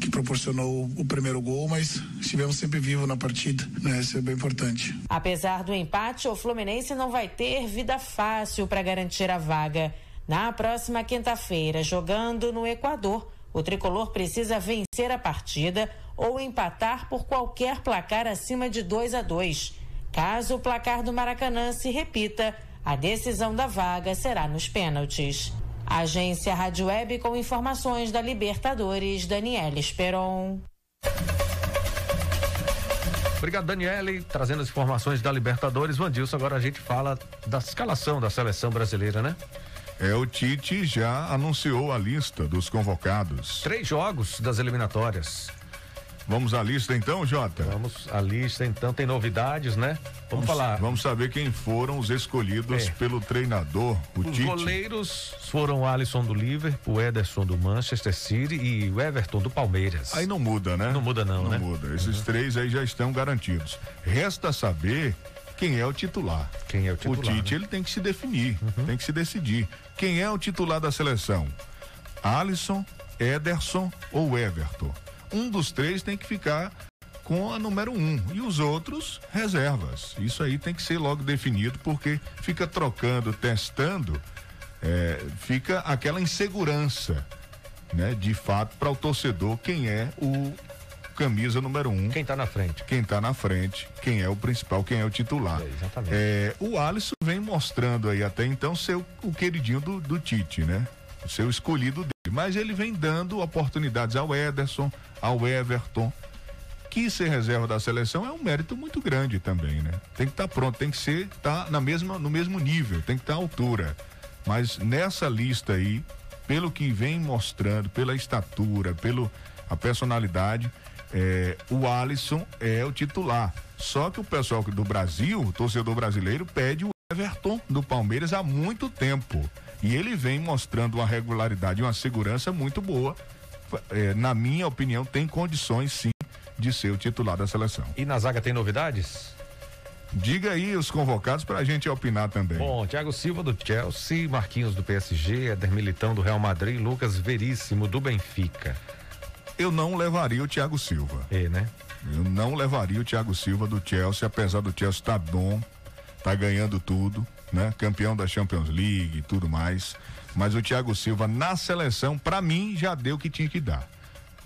que proporcionou o primeiro gol, mas estivemos sempre vivos na partida. Né? Isso é bem importante. Apesar do empate, o Fluminense não vai ter vida fácil para garantir a vaga. Na próxima quinta-feira, jogando no Equador, o tricolor precisa vencer a partida ou empatar por qualquer placar acima de 2 a 2. Caso o placar do Maracanã se repita, a decisão da vaga será nos pênaltis. Agência Rádio Web com informações da Libertadores, Daniela Esperon. Obrigado, Daniele, trazendo as informações da Libertadores. Vandilson, agora a gente fala da escalação da seleção brasileira, né? É, o Tite já anunciou a lista dos convocados. Três jogos das eliminatórias. Vamos à lista então, Jota? Vamos à lista então, tem novidades, né? Vamos, vamos falar. Vamos saber quem foram os escolhidos é. pelo treinador, o os Tite. Os goleiros foram o Alisson do Liverpool, o Ederson do Manchester City e o Everton do Palmeiras. Aí não muda, né? Não muda não, não né? Não muda. Esses uhum. três aí já estão garantidos. Resta saber quem é o titular. Quem é o titular? O Tite né? ele tem que se definir, uhum. tem que se decidir. Quem é o titular da seleção? Alisson, Ederson ou Everton? Um dos três tem que ficar com a número um e os outros reservas. Isso aí tem que ser logo definido porque fica trocando, testando, é, fica aquela insegurança, né? De fato para o torcedor quem é o camisa número um. Quem está na frente. Quem está na frente, quem é o principal, quem é o titular. É, exatamente. É, o Alisson vem mostrando aí até então ser o, o queridinho do, do Tite, né? O seu escolhido dele. Mas ele vem dando oportunidades ao Ederson, ao Everton. Que ser reserva da seleção é um mérito muito grande também, né? Tem que estar tá pronto, tem que ser, tá na mesma, no mesmo nível, tem que estar tá à altura. Mas nessa lista aí, pelo que vem mostrando, pela estatura, pelo a personalidade, é, o Alisson é o titular. Só que o pessoal do Brasil, o torcedor brasileiro, pede o Everton do Palmeiras há muito tempo. E ele vem mostrando uma regularidade e uma segurança muito boa. É, na minha opinião, tem condições sim de ser o titular da seleção. E na zaga tem novidades? Diga aí os convocados para a gente opinar também. Bom, Thiago Silva do Chelsea, Marquinhos do PSG, Eder Militão do Real Madrid, Lucas Veríssimo do Benfica eu não levaria o Thiago Silva. É, né? Eu não levaria o Thiago Silva do Chelsea, apesar do Chelsea estar tá bom, tá ganhando tudo, né? Campeão da Champions League e tudo mais. Mas o Thiago Silva na seleção, para mim, já deu o que tinha que dar.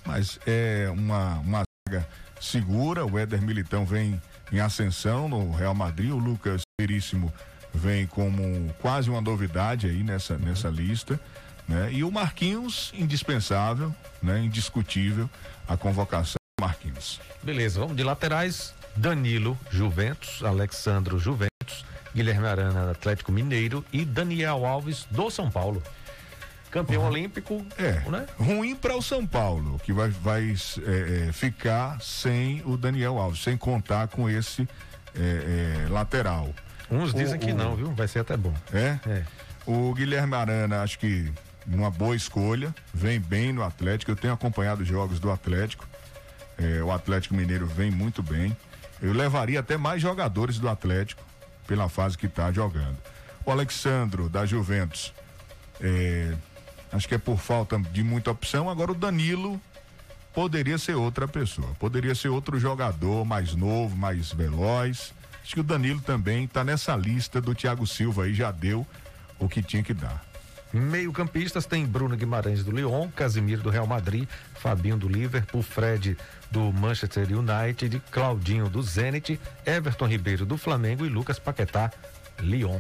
Mas é uma, uma zaga segura, o Éder Militão vem em ascensão no Real Madrid, o Lucas Veríssimo vem como quase uma novidade aí nessa, nessa lista né? E o Marquinhos, indispensável, né? Indiscutível a convocação do Marquinhos. Beleza, vamos de laterais. Danilo, Juventus, Alexandro, Juventus, Guilherme Arana, Atlético Mineiro e Daniel Alves do São Paulo. Campeão uhum. olímpico. É. Né? Ruim para o São Paulo, que vai, vai é, é, ficar sem o Daniel Alves, sem contar com esse é, é lateral. Uns dizem o, que o... não, viu? Vai ser até bom. É? É. O Guilherme Arana, acho que uma boa escolha, vem bem no Atlético. Eu tenho acompanhado os jogos do Atlético. É, o Atlético Mineiro vem muito bem. Eu levaria até mais jogadores do Atlético pela fase que está jogando. O Alexandro da Juventus É, acho que é por falta de muita opção. Agora o Danilo poderia ser outra pessoa, poderia ser outro jogador mais novo, mais veloz. Acho que o Danilo também está nessa lista do Thiago Silva aí, já deu o que tinha que dar. Meio-campistas tem Bruno Guimarães do Lyon, Casimiro do Real Madrid, Fabinho do Liverpool, Fred do Manchester United, Claudinho do Zenit, Everton Ribeiro do Flamengo e Lucas Paquetá, Lyon.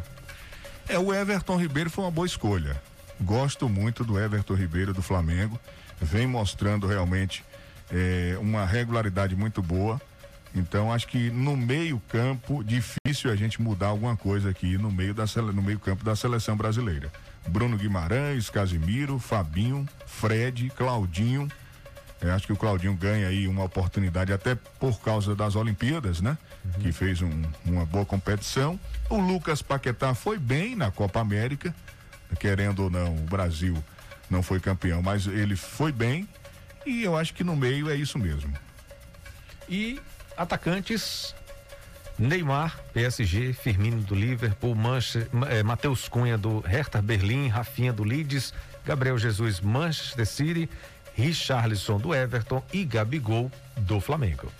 É, o Everton Ribeiro foi uma boa escolha. Gosto muito do Everton Ribeiro do Flamengo. Vem mostrando realmente é, uma regularidade muito boa. Então acho que no meio campo difícil a gente mudar alguma coisa aqui no meio da no meio campo da seleção brasileira. Bruno Guimarães, Casimiro, Fabinho, Fred, Claudinho. É, acho que o Claudinho ganha aí uma oportunidade até por causa das Olimpíadas, né? Uhum. Que fez um, uma boa competição. O Lucas Paquetá foi bem na Copa América, querendo ou não, o Brasil não foi campeão, mas ele foi bem e eu acho que no meio é isso mesmo. E atacantes Neymar, PSG, Firmino do Liverpool, Manche, eh, Matheus Cunha do Hertha Berlim, Rafinha do Leeds, Gabriel Jesus Manchester City, Richarlison do Everton e Gabigol do Flamengo.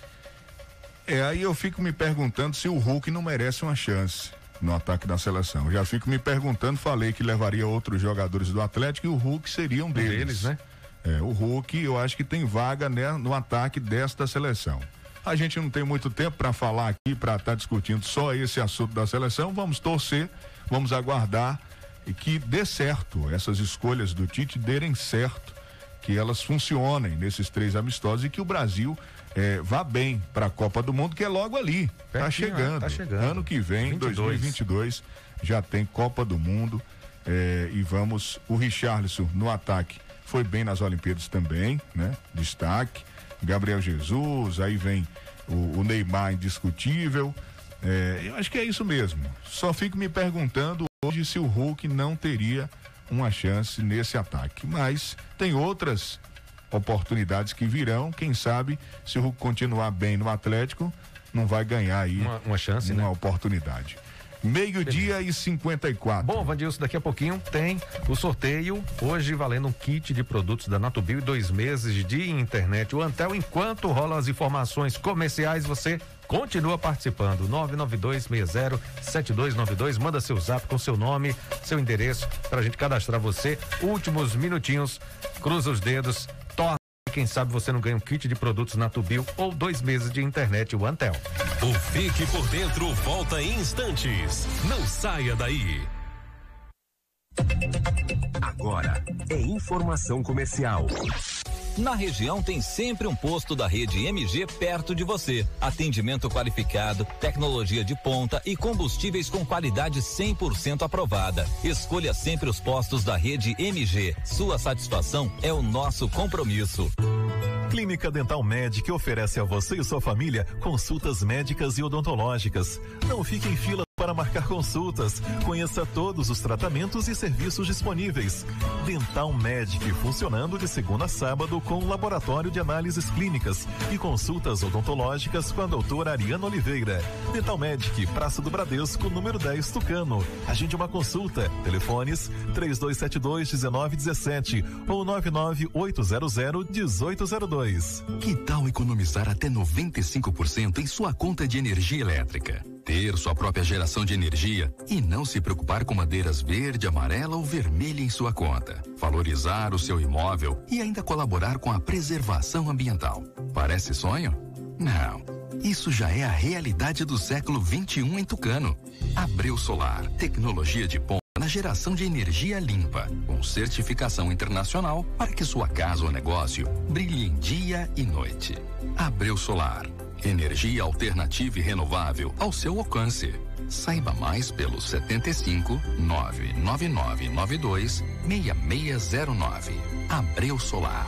É, aí eu fico me perguntando se o Hulk não merece uma chance no ataque da seleção. Já fico me perguntando, falei que levaria outros jogadores do Atlético e o Hulk seria um, um deles. deles. né? É, o Hulk, eu acho que tem vaga né, no ataque desta seleção. A gente não tem muito tempo para falar aqui, para estar tá discutindo só esse assunto da seleção. Vamos torcer, vamos aguardar e que dê certo, essas escolhas do Tite derem certo, que elas funcionem nesses três amistosos e que o Brasil eh, vá bem para a Copa do Mundo, que é logo ali. Está chegando. Tá chegando. Ano que vem, 22. 2022, já tem Copa do Mundo. Eh, e vamos. O Richarlison no ataque foi bem nas Olimpíadas também, né? Destaque. Gabriel Jesus, aí vem o, o Neymar indiscutível. É, eu acho que é isso mesmo. Só fico me perguntando hoje se o Hulk não teria uma chance nesse ataque. Mas tem outras oportunidades que virão. Quem sabe, se o Hulk continuar bem no Atlético, não vai ganhar aí uma, uma chance, uma né? oportunidade. Meio-dia e 54. Bom, Vandilson, daqui a pouquinho tem o sorteio. Hoje valendo um kit de produtos da Natubio e dois meses de internet. O Antel, enquanto rolam as informações comerciais, você continua participando. 992607292. Manda seu zap com seu nome, seu endereço, pra gente cadastrar você. Últimos minutinhos. Cruza os dedos quem sabe você não ganha um kit de produtos Natubio ou dois meses de internet o Antel. O Fique por Dentro volta em instantes. Não saia daí. Agora é informação comercial. Na região tem sempre um posto da rede MG perto de você. Atendimento qualificado, tecnologia de ponta e combustíveis com qualidade 100% aprovada. Escolha sempre os postos da rede MG. Sua satisfação é o nosso compromisso. Clínica Dental Med oferece a você e sua família consultas médicas e odontológicas. Não fique em fila para marcar consultas. Conheça todos os tratamentos e serviços disponíveis. Dental Medic funcionando de segunda a sábado com laboratório de análises clínicas e consultas odontológicas com a doutora Ariana Oliveira. Dental Medic, Praça do Bradesco, número 10, Tucano. Agende uma consulta. Telefones 3272 1917 ou 99800 1802. Que tal economizar até 95% em sua conta de energia elétrica? Ter sua própria geração de energia e não se preocupar com madeiras verde, amarela ou vermelha em sua conta. Valorizar o seu imóvel e ainda colaborar com a preservação ambiental. Parece sonho? Não. Isso já é a realidade do século 21 em Tucano. Abreu Solar, tecnologia de ponta na geração de energia limpa, com certificação internacional para que sua casa ou negócio brilhe em dia e noite. Abreu Solar Energia alternativa e renovável ao seu alcance. Saiba mais pelo 75 99992 6609. Abreu Solar.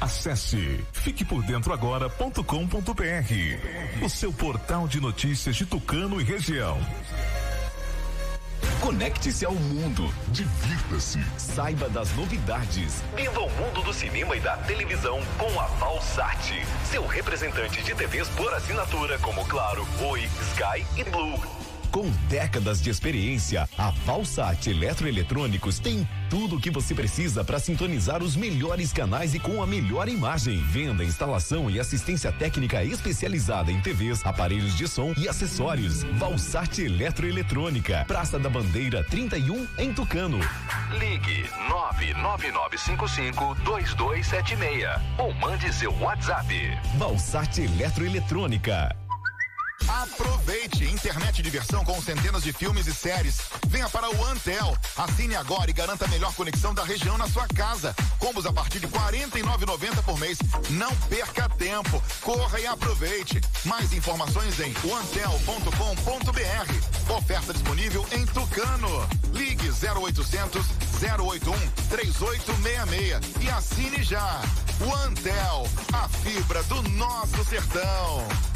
Acesse fiquepordentroagora.com.br, o seu portal de notícias de Tucano e região. Conecte-se ao mundo, divirta-se, saiba das novidades. Viva o mundo do cinema e da televisão com a Valsat, seu representante de TVs por assinatura como Claro, Oi, Sky e Blue. Com décadas de experiência, a Valsat Eletroeletrônicos tem tudo o que você precisa para sintonizar os melhores canais e com a melhor imagem. Venda, instalação e assistência técnica especializada em TVs, aparelhos de som e acessórios. Valsat Eletroeletrônica, Praça da Bandeira 31 em Tucano. Ligue 99955 2276 ou mande seu WhatsApp. Valsat Eletroeletrônica. Aproveite internet de diversão com centenas de filmes e séries. Venha para o Antel. Assine agora e garanta a melhor conexão da região na sua casa. Combos a partir de R$ 49,90 por mês. Não perca tempo. Corra e aproveite. Mais informações em antel.com.br. Oferta disponível em Tucano. Ligue 0800 081 3866 e assine já. O Antel, a fibra do nosso sertão.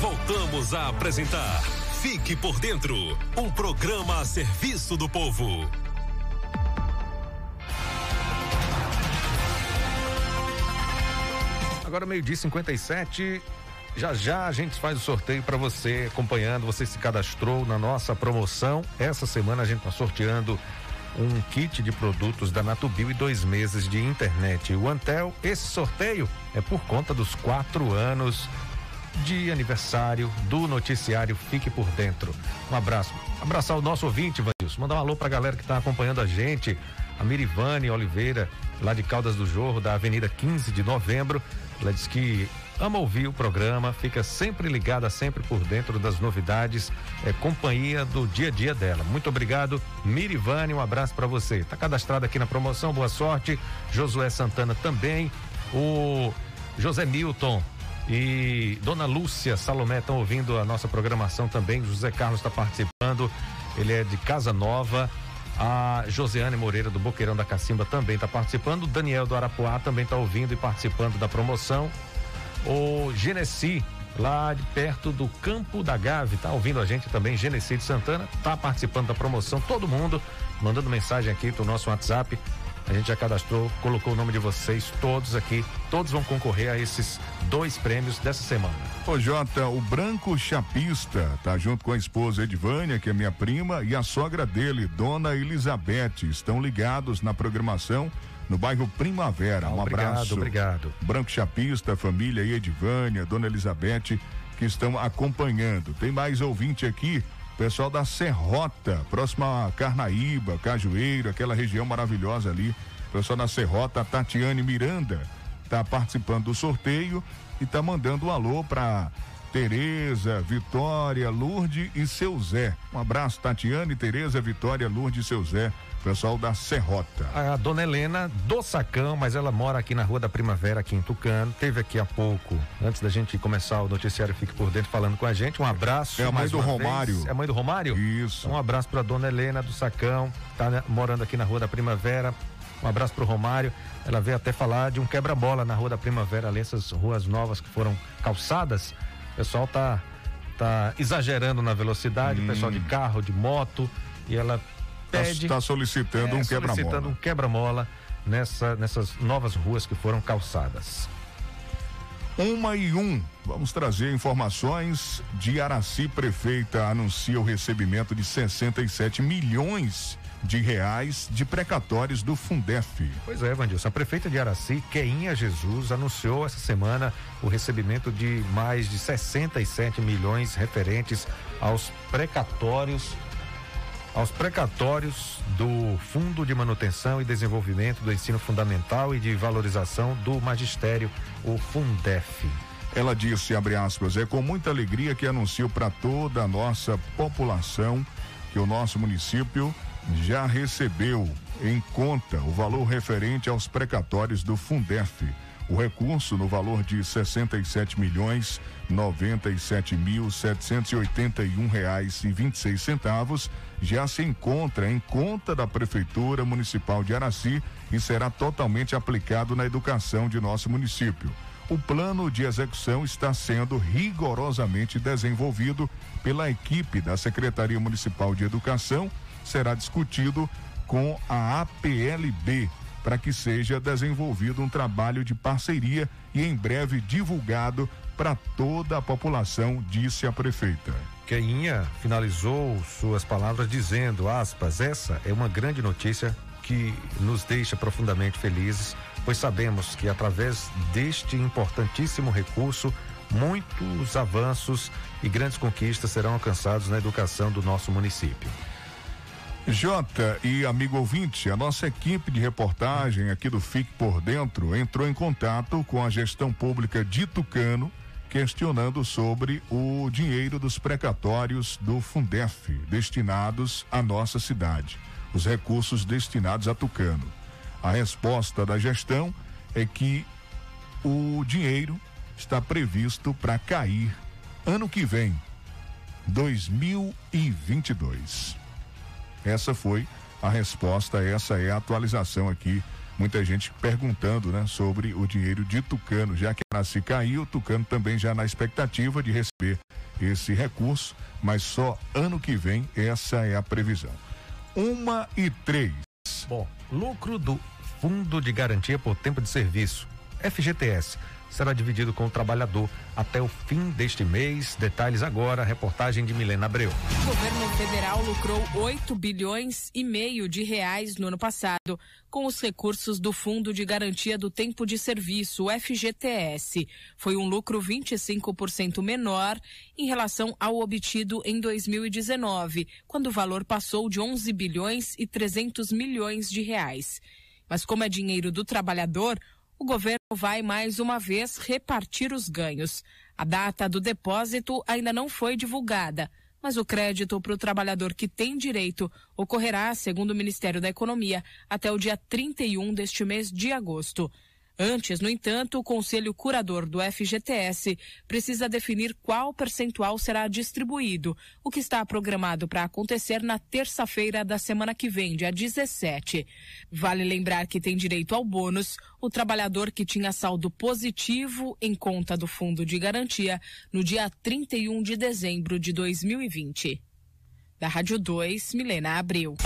Voltamos a apresentar Fique por Dentro um programa a serviço do povo. Agora, meio-dia 57. Já já a gente faz o sorteio para você acompanhando. Você se cadastrou na nossa promoção. Essa semana a gente está sorteando um kit de produtos da Natubio e dois meses de internet. O Antel, esse sorteio é por conta dos quatro anos de aniversário do noticiário Fique por Dentro. Um abraço. Abraçar o nosso ouvinte, Vanilson. Mandar um alô pra galera que tá acompanhando a gente. A Mirivane Oliveira, lá de Caldas do Jorro, da Avenida 15 de Novembro. Ela diz que ama ouvir o programa, fica sempre ligada, sempre por dentro das novidades, é companhia do dia a dia dela. Muito obrigado, Mirivane, um abraço para você. Tá cadastrado aqui na promoção, boa sorte. Josué Santana também, o José Milton e Dona Lúcia Salomé estão ouvindo a nossa programação também. José Carlos está participando, ele é de Casa Nova. A Josiane Moreira do Boqueirão da Cacimba também está participando. O Daniel do Arapuá também está ouvindo e participando da promoção. O Genesi, lá de perto do Campo da Gave, está ouvindo a gente também. Genesi de Santana está participando da promoção. Todo mundo mandando mensagem aqui do nosso WhatsApp. A gente já cadastrou, colocou o nome de vocês todos aqui. Todos vão concorrer a esses dois prêmios dessa semana. Ô Jota, o Branco Chapista tá junto com a esposa Edvânia, que é minha prima, e a sogra dele, Dona Elizabeth, estão ligados na programação no bairro Primavera. Um obrigado, abraço. Obrigado. Branco Chapista, família Edvânia, Dona Elizabeth, que estão acompanhando. Tem mais ouvinte aqui, pessoal da Serrota, próxima a Carnaíba, Cajueiro, aquela região maravilhosa ali. Pessoal da Serrota, Tatiane Miranda, tá participando do sorteio e tá mandando um alô para Tereza, Vitória, Lourdes e seu Zé. Um abraço, Tatiane, Tereza, Vitória, Lourdes e seu Zé. Pessoal da Serrota. A dona Helena do Sacão, mas ela mora aqui na Rua da Primavera, aqui em Tucano. Teve aqui há pouco, antes da gente começar o noticiário Fique por Dentro, falando com a gente. Um abraço. É a mãe do Romário. vez. É a mãe do Romário? Isso. Um abraço pra dona Helena do Sacão, tá né, morando aqui na Rua da Primavera. Um abraço pro Romário. Ela veio até falar de um quebra-bola na Rua da Primavera, ali, essas ruas novas que foram calçadas. O pessoal tá, tá exagerando na velocidade, o pessoal de carro, de moto, e ela pede. Está solicitando é, um quebra-mola. Solicitando um quebra-mola nessa, nessas novas ruas que foram calçadas. Uma e um. Vamos trazer informações de Araci. Prefeita anuncia o recebimento de 67 milhões de reais de precatórios do Fundef. Pois é, Vandilson. A prefeita de Araci, Keinha Jesus, anunciou essa semana o recebimento de mais de 67 milhões referentes aos precatórios aos precatórios do Fundo de Manutenção e Desenvolvimento do Ensino Fundamental e de Valorização do Magistério, o Fundef. Ela disse, abre aspas, é com muita alegria que anuncio para toda a nossa população que o nosso município já recebeu em conta o valor referente aos precatórios do Fundef. O recurso no valor de 67 milhões 97 mil 781 reais e 26 centavos já se encontra em conta da Prefeitura Municipal de Araci e será totalmente aplicado na educação de nosso município. O plano de execução está sendo rigorosamente desenvolvido pela equipe da Secretaria Municipal de Educação. Será discutido com a APLB para que seja desenvolvido um trabalho de parceria e em breve divulgado para toda a população, disse a prefeita. Queinha finalizou suas palavras dizendo, aspas, essa é uma grande notícia que nos deixa profundamente felizes, pois sabemos que através deste importantíssimo recurso, muitos avanços e grandes conquistas serão alcançados na educação do nosso município. Jota e amigo ouvinte, a nossa equipe de reportagem aqui do FIC por Dentro entrou em contato com a gestão pública de Tucano questionando sobre o dinheiro dos precatórios do Fundef destinados à nossa cidade, os recursos destinados a Tucano. A resposta da gestão é que o dinheiro está previsto para cair ano que vem, 2022. Essa foi a resposta, essa é a atualização aqui muita gente perguntando, né, sobre o dinheiro de Tucano, já que a se caiu, Tucano também já na expectativa de receber esse recurso, mas só ano que vem essa é a previsão. Uma e três. Bom, lucro do Fundo de Garantia por Tempo de Serviço, FGTS será dividido com o trabalhador até o fim deste mês. Detalhes agora, reportagem de Milena Abreu. O governo federal lucrou 8 bilhões e meio de reais no ano passado com os recursos do Fundo de Garantia do Tempo de Serviço, FGTS. Foi um lucro 25% menor em relação ao obtido em 2019, quando o valor passou de 11 bilhões e 300 milhões de reais. Mas como é dinheiro do trabalhador, o governo vai mais uma vez repartir os ganhos. A data do depósito ainda não foi divulgada, mas o crédito para o trabalhador que tem direito ocorrerá, segundo o Ministério da Economia, até o dia 31 deste mês de agosto. Antes, no entanto, o Conselho Curador do FGTS precisa definir qual percentual será distribuído, o que está programado para acontecer na terça-feira da semana que vem, dia 17. Vale lembrar que tem direito ao bônus o trabalhador que tinha saldo positivo em conta do Fundo de Garantia no dia 31 de dezembro de 2020. Da Rádio 2, Milena Abril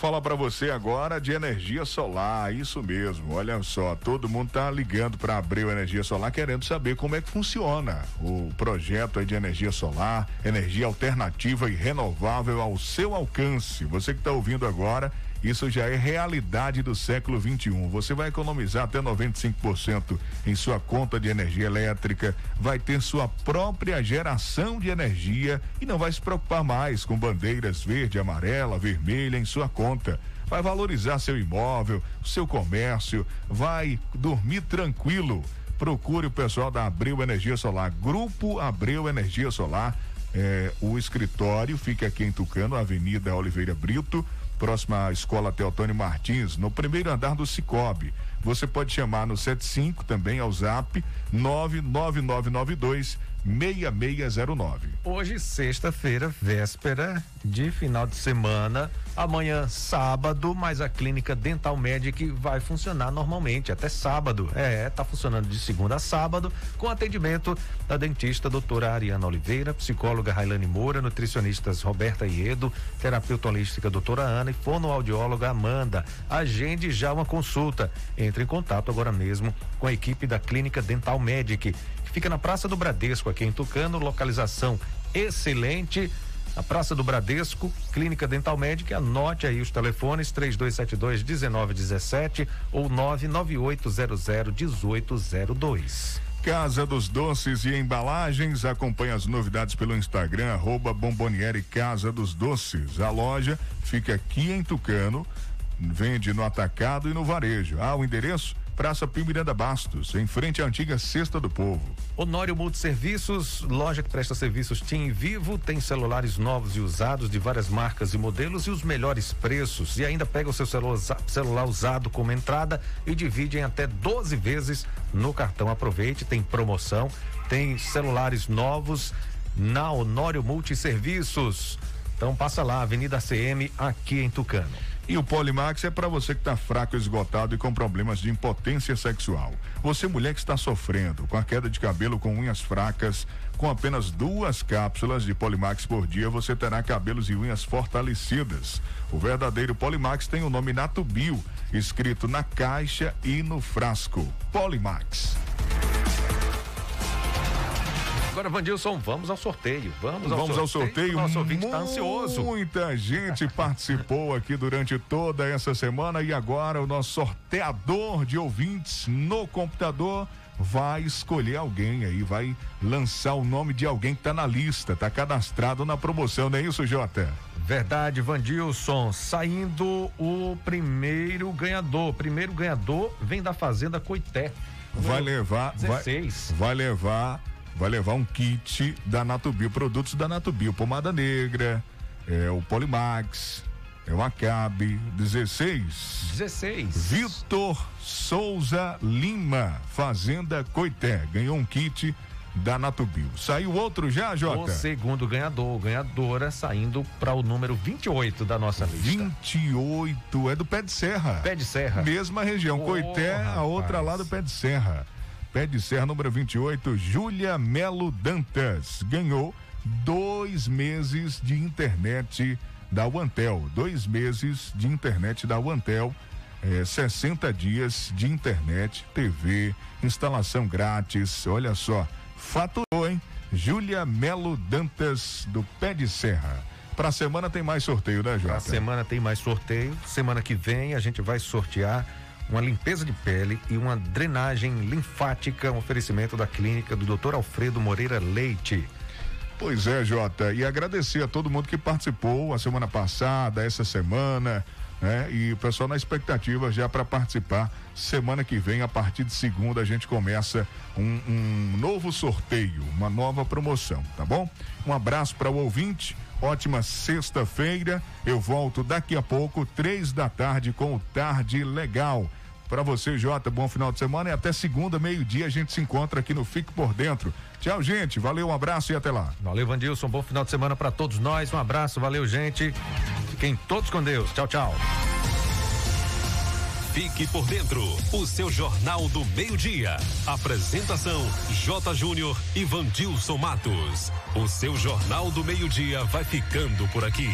falar para você agora de energia solar, isso mesmo. Olha só, todo mundo tá ligando para abrir o energia solar querendo saber como é que funciona o projeto de energia solar, energia alternativa e renovável ao seu alcance. Você que está ouvindo agora, isso já é realidade do século 21. Você vai economizar até 95% em sua conta de energia elétrica, vai ter sua própria geração de energia e não vai se preocupar mais com bandeiras verde, amarela, vermelha em sua conta vai valorizar seu imóvel, seu comércio, vai dormir tranquilo. Procure o pessoal da Abreu Energia Solar, Grupo Abreu Energia Solar. É, o escritório fica aqui em Tucano, Avenida Oliveira Brito, próxima à Escola Teotônio Martins, no primeiro andar do Cicobi. Você pode chamar no 75 também ao zap 99992 6609. Hoje, sexta-feira, véspera de final de semana. Amanhã, sábado, mas a clínica Dental Medic vai funcionar normalmente até sábado. É, tá funcionando de segunda a sábado, com atendimento da dentista doutora Ariana Oliveira, psicóloga Railane Moura, nutricionistas Roberta Iedo, terapeuta holística doutora Ana e fonoaudióloga Amanda. Agende já uma consulta. Entre em contato agora mesmo com a equipe da clínica Dental Medic, fica na Praça do Bradesco, aqui em Tucano, localização excelente a Praça do Bradesco, Clínica Dental Médica. Anote aí os telefones 3272 1917 ou 99800 1802. Casa dos Doces e Embalagens. Acompanhe as novidades pelo Instagram, arroba Bomboniere Casa dos Doces. A loja fica aqui em Tucano, vende no atacado e no varejo. Ah, o endereço? Praça Pio Miranda Bastos, em frente à antiga Cesta do Povo. Honório Multiserviços, loja que presta serviços TIM Vivo, tem celulares novos e usados de várias marcas e modelos e os melhores preços. E ainda pega o seu celular usado como entrada e divide em até 12 vezes no cartão. Aproveite, tem promoção, tem celulares novos na Honório Multiserviços. Então passa lá, Avenida CM, aqui em Tucano. E o Polimax é para você que está fraco, esgotado e com problemas de impotência sexual. Você, mulher que está sofrendo com a queda de cabelo com unhas fracas, com apenas duas cápsulas de Polimax por dia, você terá cabelos e unhas fortalecidas. O verdadeiro Polimax tem o nome Natubio, escrito na caixa e no frasco. Polimax. Agora, Vandilson, vamos ao sorteio. Vamos ao vamos sorteio. Ao sorteio. Nosso ouvinte está ansioso. Muita gente participou aqui durante toda essa semana e agora o nosso sorteador de ouvintes no computador vai escolher alguém aí, vai lançar o nome de alguém que está na lista, está cadastrado na promoção, não é isso, Jota? Verdade, Vandilson. Saindo o primeiro ganhador. Primeiro ganhador vem da Fazenda Coité. Vai levar. 16. Vai, vai levar vai levar um kit da Natubio, produtos da Natubio, pomada negra, é o Polimax, é o Acabe, 16. 16. Vitor Souza Lima, Fazenda Coité, ganhou um kit da Natubio. Saiu outro já, Jota? O segundo ganhador, ganhadora, saindo para o número 28 da nossa lista. 28, é do Pé de Serra. Pé de Serra. Mesma região, oh, Coité, rapaz. a outra lá do Pé de Serra. Pé de Serra número 28, Júlia Melo Dantas. Ganhou dois meses de internet da Wantel. Dois meses de internet da Wantel. É, 60 dias de internet, TV, instalação grátis. Olha só, faturou, hein? Júlia Melo Dantas, do Pé de Serra. Pra semana tem mais sorteio, né, Jota? Pra semana tem mais sorteio. Semana que vem a gente vai sortear uma limpeza de pele e uma drenagem linfática, um oferecimento da clínica do Dr. Alfredo Moreira Leite. Pois é, Jota, e agradecer a todo mundo que participou a semana passada, essa semana, né? E o pessoal na expectativa já para participar. Semana que vem, a partir de segunda, a gente começa um, um novo sorteio, uma nova promoção, tá bom? Um abraço para o ouvinte. Ótima sexta-feira. Eu volto daqui a pouco, três da tarde, com o Tarde Legal. Para você, Jota, bom final de semana e até segunda, meio-dia, a gente se encontra aqui no Fique por Dentro. Tchau, gente. Valeu, um abraço e até lá. Valeu, Vandilson. Bom final de semana para todos nós. Um abraço, valeu, gente. Fiquem todos com Deus. Tchau, tchau. Fique por dentro, o seu Jornal do Meio-Dia. Apresentação: J. Júnior e Vandilson Matos. O seu Jornal do Meio-Dia vai ficando por aqui.